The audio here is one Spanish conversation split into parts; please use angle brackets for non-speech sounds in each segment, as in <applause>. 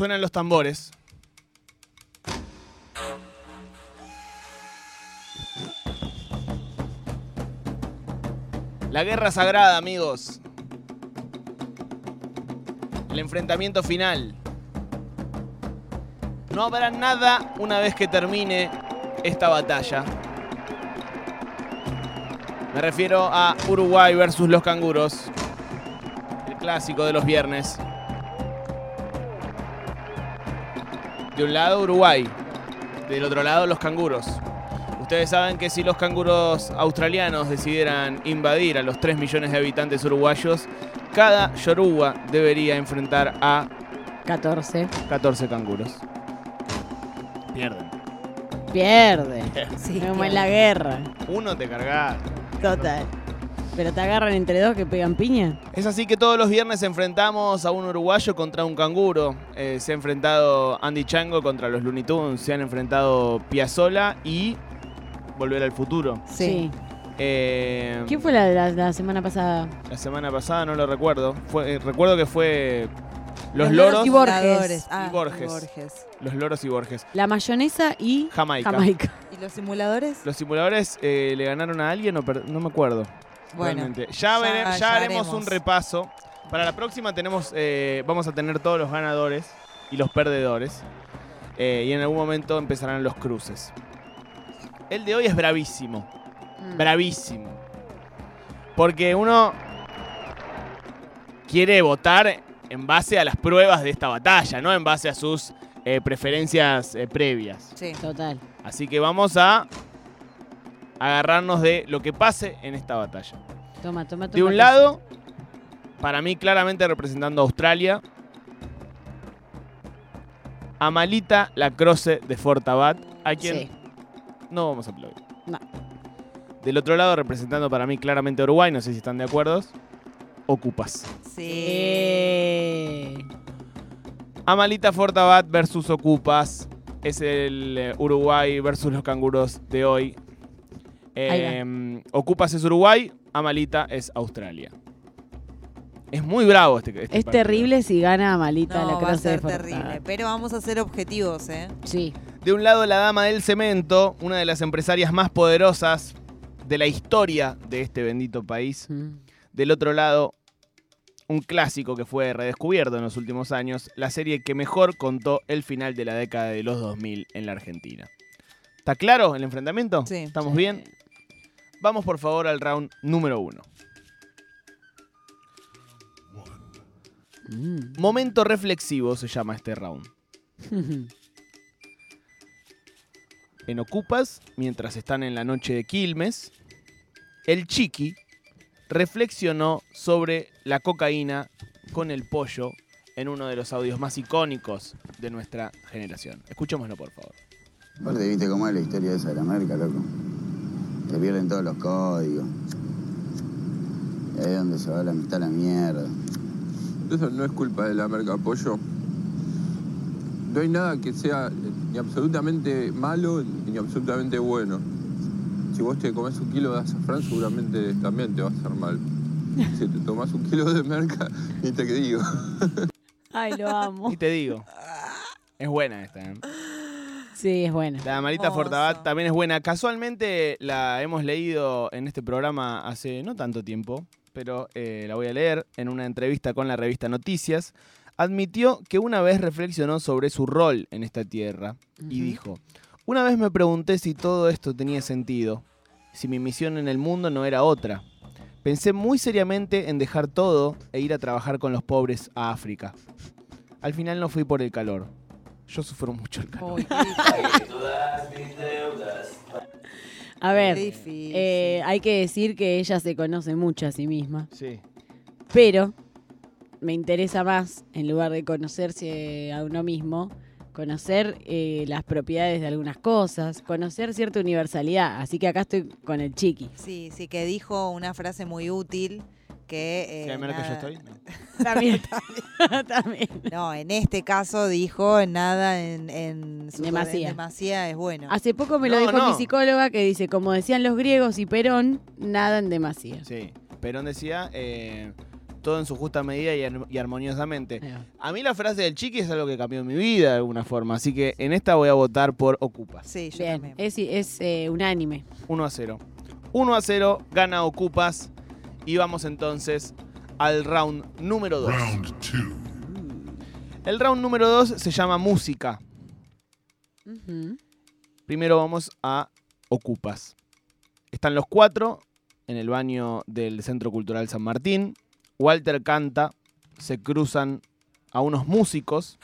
Suenan los tambores. La guerra sagrada, amigos. El enfrentamiento final. No habrá nada una vez que termine esta batalla. Me refiero a Uruguay versus los canguros. El clásico de los viernes. De un lado Uruguay, del otro lado los canguros. Ustedes saben que si los canguros australianos decidieran invadir a los 3 millones de habitantes uruguayos, cada yoruba debería enfrentar a 14. 14 canguros. Pierden. Pierde. <laughs> Sí, Como en la guerra. Uno te cargas. Total. Pero te agarran entre dos que pegan piña. Es así que todos los viernes enfrentamos a un uruguayo contra un canguro. Eh, se ha enfrentado Andy Chango contra los Looney Tunes, se han enfrentado Piazzola y Volver al Futuro. Sí. Eh, ¿Quién fue la de la, la semana pasada? La semana pasada no lo recuerdo. Fue, eh, recuerdo que fue los, Los loros, y Borges. Ah, Y Borges. Borges. los loros y Borges. La mayonesa y Jamaica. Jamaica. ¿Y los simuladores? Los simuladores eh, le ganaron a alguien o per- no me acuerdo. Bueno, realmente. Ya, ya- vere- ya ya haremos haremos. un repaso. Para la próxima tenemos, eh, vamos a tener todos los ganadores y los perdedores. Eh, y en algún momento empezarán los cruces. El de hoy es bravísimo. Mm. Bravísimo. Porque uno quiere votar en base a las pruebas de esta batalla, no en base a sus eh, preferencias eh, previas. sí. Total. Así que vamos a agarrarnos de lo que pase en esta batalla. Toma, toma, toma. De un lado, para mí claramente representando a Australia, Amalita Lacroce de Fortabat, a quien Sí. no vamos a aplaudir. No. Del otro lado, representando para mí claramente a Uruguay, no sé si están de acuerdo, Ocupas. Sí. Amalita Fortabat versus Ocupas. Es el eh, Uruguay versus los canguros de hoy. Eh, Ocupas es Uruguay, Amalita es Australia. Es muy bravo este, este Es partido. terrible si gana Malita No, la va a de ser Fortad. terrible. Pero vamos a ser objetivos, ¿eh? Sí. De un lado, la dama del cemento, una de las empresarias más poderosas de la historia de este bendito país. Mm. Del otro lado, un clásico que fue redescubierto en los últimos años, la serie que mejor contó el final de la década de los 2000 en la Argentina. ¿Está claro el enfrentamiento? Sí. ¿Estamos bien? Vamos por favor al round número uno. Mm. Momento reflexivo se llama este round. <laughs> En Ocupas, mientras están en la noche de Quilmes, el Chiqui reflexionó sobre la cocaína con el pollo en uno de los audios más icónicos de nuestra generación. Escuchémoslo, por favor. Aparte, viste cómo es la historia esa de la loco. Se pierden todos los códigos. Y ahí es donde se va la mitad a la mierda. Eso no es culpa de la merca pollo. No hay nada que sea ni absolutamente malo ni absolutamente bueno. Si vos te comes un kilo de azafrán, seguramente también te va a hacer mal. Si te tomas un kilo de merca, ni te digo. Ay, lo amo. Y te digo, es buena esta. ¿eh? Sí, es buena. La Marita. Fortabat también es buena. Casualmente la hemos leído en este programa hace no tanto tiempo, pero eh, la voy a leer en una entrevista con la revista Noticias. Admitió que una vez reflexionó sobre su rol en esta tierra y dijo, una vez me pregunté si todo esto tenía sentido, si mi misión en el mundo no era otra. Pensé muy seriamente en dejar todo e ir a trabajar con los pobres a África. Al final no fui por el calor. Yo sufro mucho el calor. <laughs> A ver, eh, hay que decir que ella se conoce mucho a sí misma. Sí. Pero me interesa más, en lugar de conocerse a uno mismo, conocer eh, las propiedades de algunas cosas, conocer cierta universalidad. Así que acá estoy con el chiqui. Sí, sí, que dijo una frase muy útil que... eh, ¿Qué menos que yo estoy? <laughs> <laughs> También. También. No, en este caso dijo nada en, en su- Demasía. en demasía es bueno. Hace poco me lo No, dijo no. mi psicóloga que dice, como decían los griegos y Perón, nada en demasía. Sí. Perón decía, eh, todo en su justa medida y, ar- y armoniosamente. A mí la frase del chiqui es algo que cambió mi vida de alguna forma, así que en esta voy a votar por Ocupas. Sí, yo Bien, también. es, es eh, unánime. 1 a 0. 1 a 0, gana Ocupas. Y vamos entonces al round número 2. Round two. El round número 2 se llama música. Primero vamos a Ocupas. Están los cuatro en el baño del Centro Cultural San Martín. Walter canta, se cruzan a unos músicos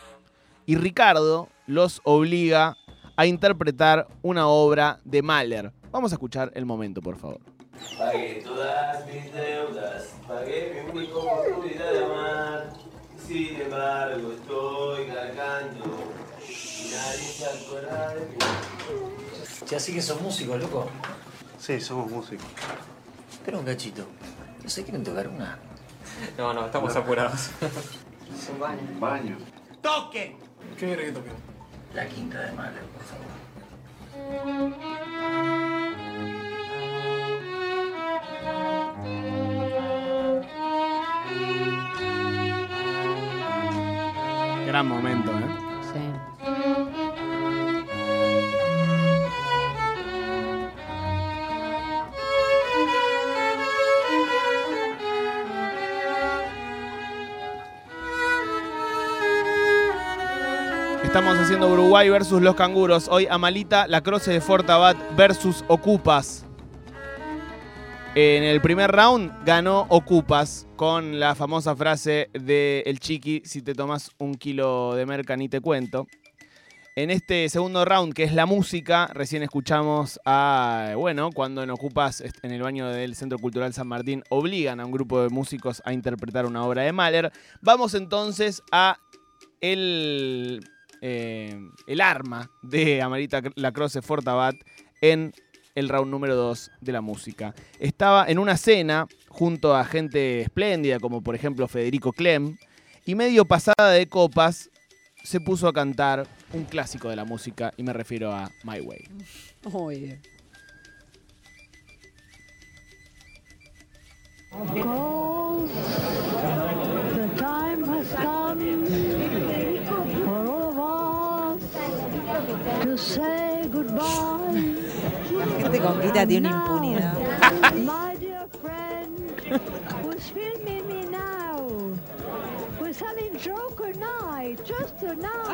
y Ricardo los obliga a interpretar una obra de Mahler. Vamos a escuchar el momento, por favor. Pagué todas mis deudas, pagué mi única oportunidad de amar. Sin embargo, estoy cargando y nadie se acuerda de mí. Ya sí que son músicos, loco. Sí, somos músicos. Espera un cachito. ¿No se quieren tocar una? No, no, estamos apurados. Baño. ¿Qué quiere que toque? La quinta de Mahler, por favor. <laughs> Gran momento, ¿eh? Sí. Estamos haciendo Uruguay versus los canguros. Hoy Amalita, la croce de Fortabat versus Ocupas. En el primer round ganó Ocupas con la famosa frase de El Chiqui, si te tomas un kilo de merca ni te cuento. En este segundo round, que es la música, recién escuchamos a, bueno, cuando en Ocupas, en el baño del Centro Cultural San Martín, obligan a un grupo de músicos a interpretar una obra de Mahler. Vamos entonces a el, eh, el arma de Amarita Lacrosse Fortabat en el round número 2 de la música. Estaba en una cena junto a gente espléndida, como por ejemplo Federico Clem, y medio pasada de copas se puso a cantar un clásico de la música, y me refiero a My Way. The time has come for all of us to say goodbye. La gente con guita tiene una impunidad. My dear friend, who's filming me now? We're having joker night, just tonight.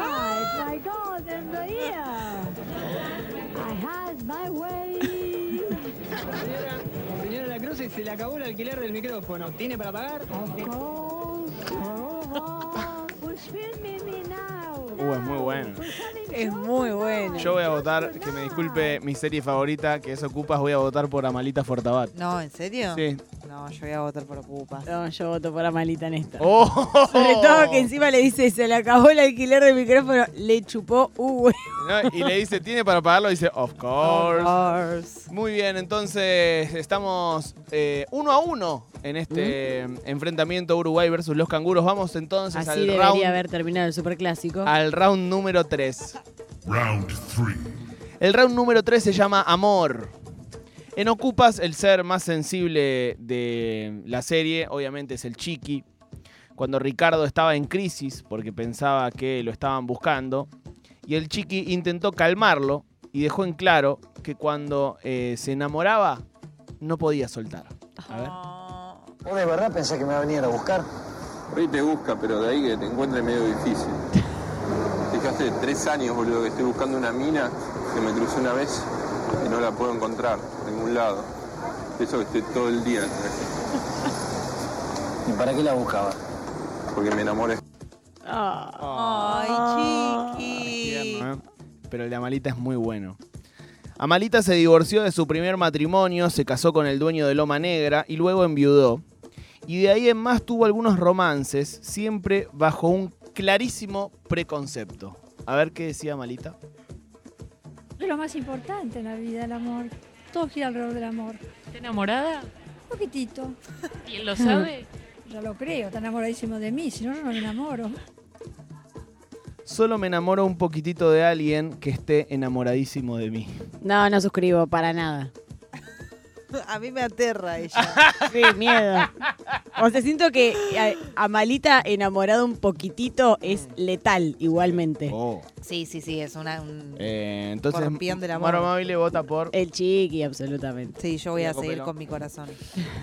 My God, in the ear. I had my way. Señora La Cruz, se le acabó el alquiler del micrófono. ¿Tiene para pagar? Of course, for all filming me now? Uh, es muy bueno. Es muy bueno. Yo voy a votar, que me disculpe mi serie favorita, que es Ocupas, voy a votar por Amalita Fortabat. No, ¿en serio? Sí. No, yo voy a votar por Ocupas. no, yo voto por Amalita en esta. ¡Oh! Sobre todo que encima le dice, se le acabó el alquiler del micrófono, le chupó un huevo. ¿no? Y le dice, ¿tiene para pagarlo? Dice, of course. Of course. Muy bien, entonces estamos eh, uno a uno en este enfrentamiento Uruguay versus los canguros. Vamos entonces Así al debería round, haber terminado el superclásico. al round número 3. Round three. El round número 3 se llama Amor. En Ocupas, el ser más sensible de la serie, obviamente, es el Chiqui. Cuando Ricardo estaba en crisis porque pensaba que lo estaban buscando, y el Chiqui intentó calmarlo y dejó en claro que cuando eh, se enamoraba no podía soltar. A ver. ¿Vos de verdad pensás que me va a venir a buscar? Hoy te busca, pero de ahí que te encuentre medio difícil. <laughs> Hace tres años, boludo, que estoy buscando una mina que me crucé una vez y no la puedo encontrar lado. Eso que estoy todo el día, ¿Y para qué la buscaba? porque me enamoré. Ay, chiqui. Tierno, ¿eh? Pero el de Amalita es muy bueno. Amalita se divorció de su primer matrimonio, se casó con el dueño de Loma Negra y luego enviudó. Y de ahí en más tuvo algunos romances, siempre bajo un clarísimo preconcepto. A ver qué decía Amalita. Es lo más importante en la vida, el amor. Todo gira alrededor del amor. ¿Está enamorada? Un poquitito. ¿Y él lo sabe? <laughs> Ya lo creo, está enamoradísimo de mí, si no, yo no me enamoro. Solo me enamoro un poquitito de alguien que esté enamoradísimo de mí. No, no suscribo, para nada. <laughs> A mí me aterra ella. <laughs> Sí, miedo. O sea, siento que eh, Amalita enamorado un poquitito es letal igualmente. Oh. Sí, sí, sí, es una, un Eh, entonces, escorpión del amor. Maro Amable vota por El chiqui, absolutamente. Sí, yo voy a seguir con mi corazón.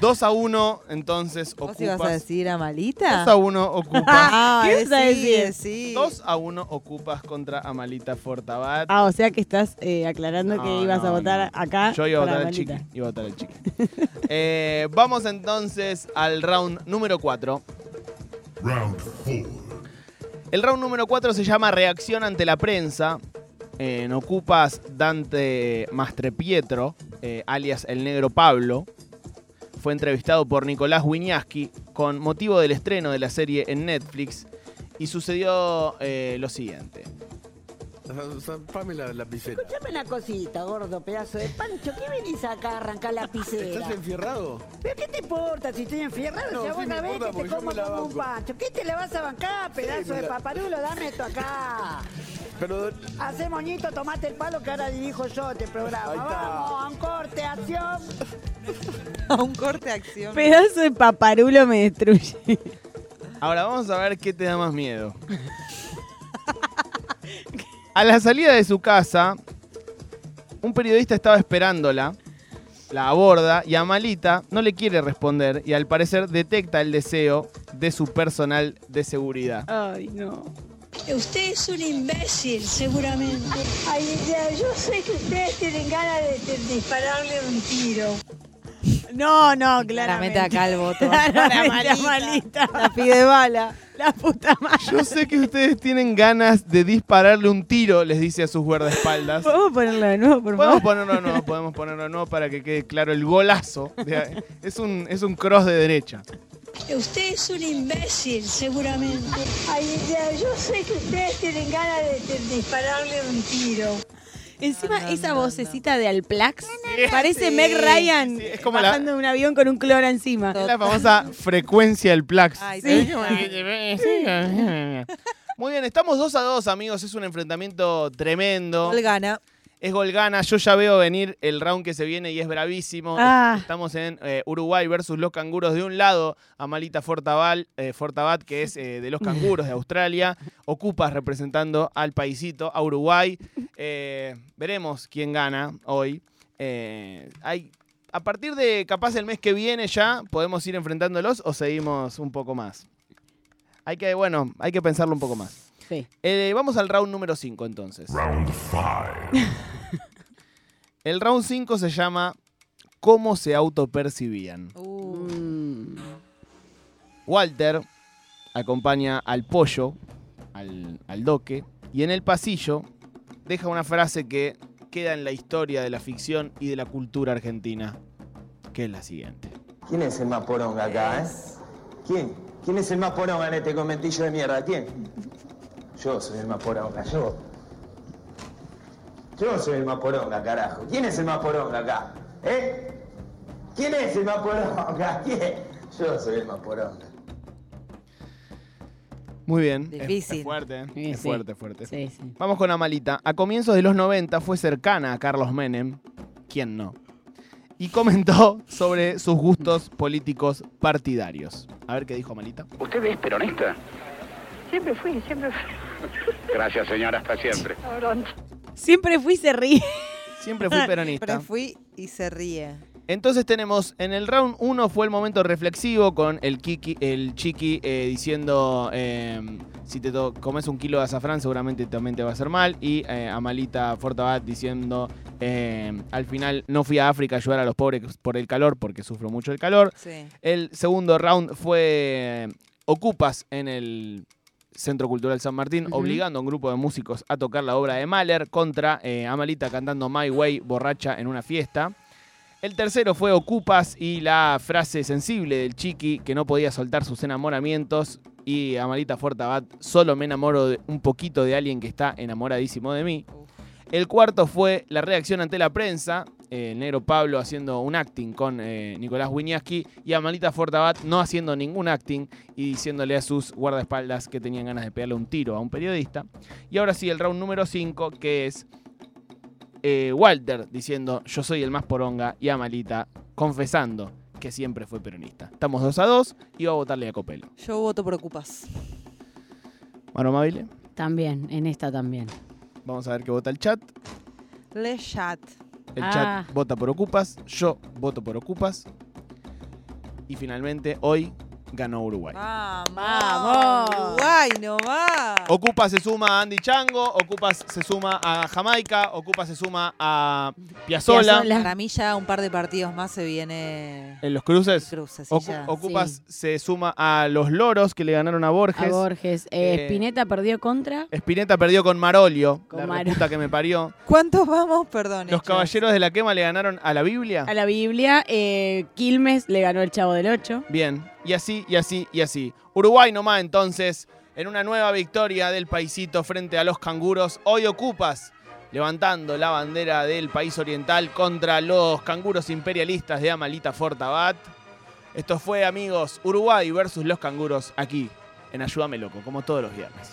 2 a 1, entonces ¿Vos ocupas. ibas a decir a Malita? 2 a 1 ocupas. <laughs> Ah, ¿Qué vas a decí, decir? decí. 2 a 1 ocupas contra Amalita Fortabat. Ah, o sea que estás eh, aclarando que No, ibas a no, votar no. acá. Yo iba a votar al chiqui. Iba a votar al chiqui. <laughs> Eh, vamos entonces al round número 4. Round 4. El round número 4 se llama Reacción ante la prensa. En Ocupas Dante Mastrepietro, eh, alias el negro Pablo, fue entrevistado por Nicolás Wiñaski con motivo del estreno de la serie en Netflix y sucedió eh, lo siguiente. Zampame la lapicera. Escuchame una cosita, gordo pedazo de pancho. ¿Qué venís acá a arrancar la lapicera? ¿Estás enfierrado? ¿Pero qué te importa si estoy enfierrado? No, si a sí vos me la ves importa que te como como un pancho. ¿Qué te la vas a bancar, pedazo de paparulo? Dame esto acá. <laughs> Pero Hacé moñito, tomate el palo que ahora dirijo yo este programa. Vamos, a un corte, acción. <laughs> A un corte acción. Pedazo de paparulo me destruye. Ahora vamos a ver qué te da más miedo. <laughs> A la salida de su casa, un periodista estaba esperándola, la aborda y Amalita no le quiere responder y al parecer detecta el deseo de su personal de seguridad. Ay, no. Usted es un imbécil, seguramente. Ay, ya, yo sé que ustedes tienen ganas de, de dispararle un tiro. No, no, Claramente claramente. acá el voto. <laughs> Claramente Amalita. Amalita. La pide bala. La puta madre. Yo sé que ustedes tienen ganas de dispararle un tiro, les dice a sus guardaespaldas. ¿Podemos ponerlo de nuevo, por Podemos favor? ponerlo de nuevo, podemos ponerlo de nuevo para que quede claro el golazo. de- es, un, es un cross de derecha. Usted es un imbécil, seguramente. Ay, ya, yo sé que ustedes tienen ganas de, de dispararle un tiro. Encima, esa vocecita de Alplax parece Sí, Meg Ryan sí, es como bajando de un avión con un cloro encima. Es la famosa frecuencia del plax. Ay, Sí. sí. Muy bien, estamos 2 a 2, amigos. Es un enfrentamiento tremendo. Gol gana. Es gol gana. Yo ya veo venir el round que se viene y es bravísimo. Ah. Estamos en eh, Uruguay versus los canguros. De un lado, Amalita Fortabat, eh, Fortabat que es eh, de los canguros de Australia. <laughs> Ocupas representando al paisito, a Uruguay. Eh, veremos quién gana hoy. Eh, hay, a partir de capaz el mes que viene ya, podemos ir enfrentándolos o seguimos un poco más. Hay que, bueno, hay que pensarlo un poco más. Sí. Eh, vamos al round número 5 entonces. Round 5. <laughs> El round 5 se llama ¿Cómo se autopercibían? Uh. Walter acompaña al pollo, al, al doque, y en el pasillo deja una frase que queda en la historia de la ficción y de la cultura argentina, que es la siguiente. ¿Quién es el más poronga acá, eh? ¿Quién? ¿Quién es el más poronga en este conventillo de mierda? ¿Quién? Yo soy el más poronga, yo. Yo soy el más poronga, carajo. ¿Quién es el más poronga acá? ¿Eh? ¿Quién es el más poronga? <laughs> ¿Quién? Yo soy el más poronga. Muy bien. es- Difícil. Es, fuerte, ¿eh? Sí, es sí. fuerte, fuerte. Sí, sí. Vamos con Amalita. A comienzos de los 90 fue cercana a Carlos Menem. ¿Quién no? Y comentó <laughs> sobre sus gustos políticos partidarios. A ver qué dijo Amalita. ¿Usted es peronista? Siempre fui, siempre fui. Gracias, señora, hasta siempre. Cabrón. Siempre fui y se ríe. Siempre fui peronista. Siempre fui y se ríe. Entonces tenemos, en el round 1 fue el momento reflexivo con el, Kiki, el Chiqui eh, diciendo, eh, si te comes un kilo de azafrán seguramente también te va a hacer mal. Y eh, Amalita Fortabat diciendo, eh, al final no fui a África a ayudar a los pobres por el calor, porque sufro mucho el calor. Sí. El segundo round fue eh, Ocupas en el Centro Cultural San Martín, obligando a un grupo de músicos a tocar la obra de Mahler contra eh, Amalita cantando My Way borracha en una fiesta. El tercero fue Ocupas y la frase sensible del Chiqui que no podía soltar sus enamoramientos. Y Amalita Fortabat, solo me enamoro de un poquito de alguien que está enamoradísimo de mí. El cuarto fue la reacción ante la prensa. eh, el negro Pablo haciendo un acting con eh, Nicolás Wiñaski y Amalita Fortabat no haciendo ningún acting y diciéndole a sus guardaespaldas que tenían ganas de pegarle un tiro a un periodista. Y ahora sí, el round número 5, que es eh, Walter diciendo yo soy el más poronga y Amalita confesando que siempre fue peronista. Estamos 2 a 2 y va a votarle a Copelo. Yo voto por Ocupas. Mano Amabile, También, en esta también. Vamos a ver qué vota el chat. Le chat. El Ah. chat vota por Ocupas, yo voto por Ocupas. Y finalmente, hoy ganó Uruguay. Vamos. Uruguay nomás. Ocupas se suma a Andy Chango, Ocupas se suma a Jamaica, Ocupas se suma a Piazzola. Para mí ya un par de partidos más se viene. En los cruces, Cruces, sí, Ocu- ya. Ocupas se suma a los Loros que le ganaron a Borges. A Borges. Eh, Eh, Spinetta perdió contra. Spinetta perdió con Marolio, Con la Maro- reputa que me parió. <laughs> ¿Cuántos vamos? Perdón. Los hechos. Caballeros de la Quema le ganaron a la Biblia. A la Biblia. eh, Quilmes le ganó el Chavo del 8. Bien, y así, y así, y así. Uruguay nomás entonces, en una nueva victoria del paisito frente a los canguros. Hoy ocupas levantando la bandera del país oriental contra los canguros imperialistas de Amalita Fortabat. Esto fue, amigos, Uruguay versus los canguros aquí en Ayúdame Loco, como todos los viernes.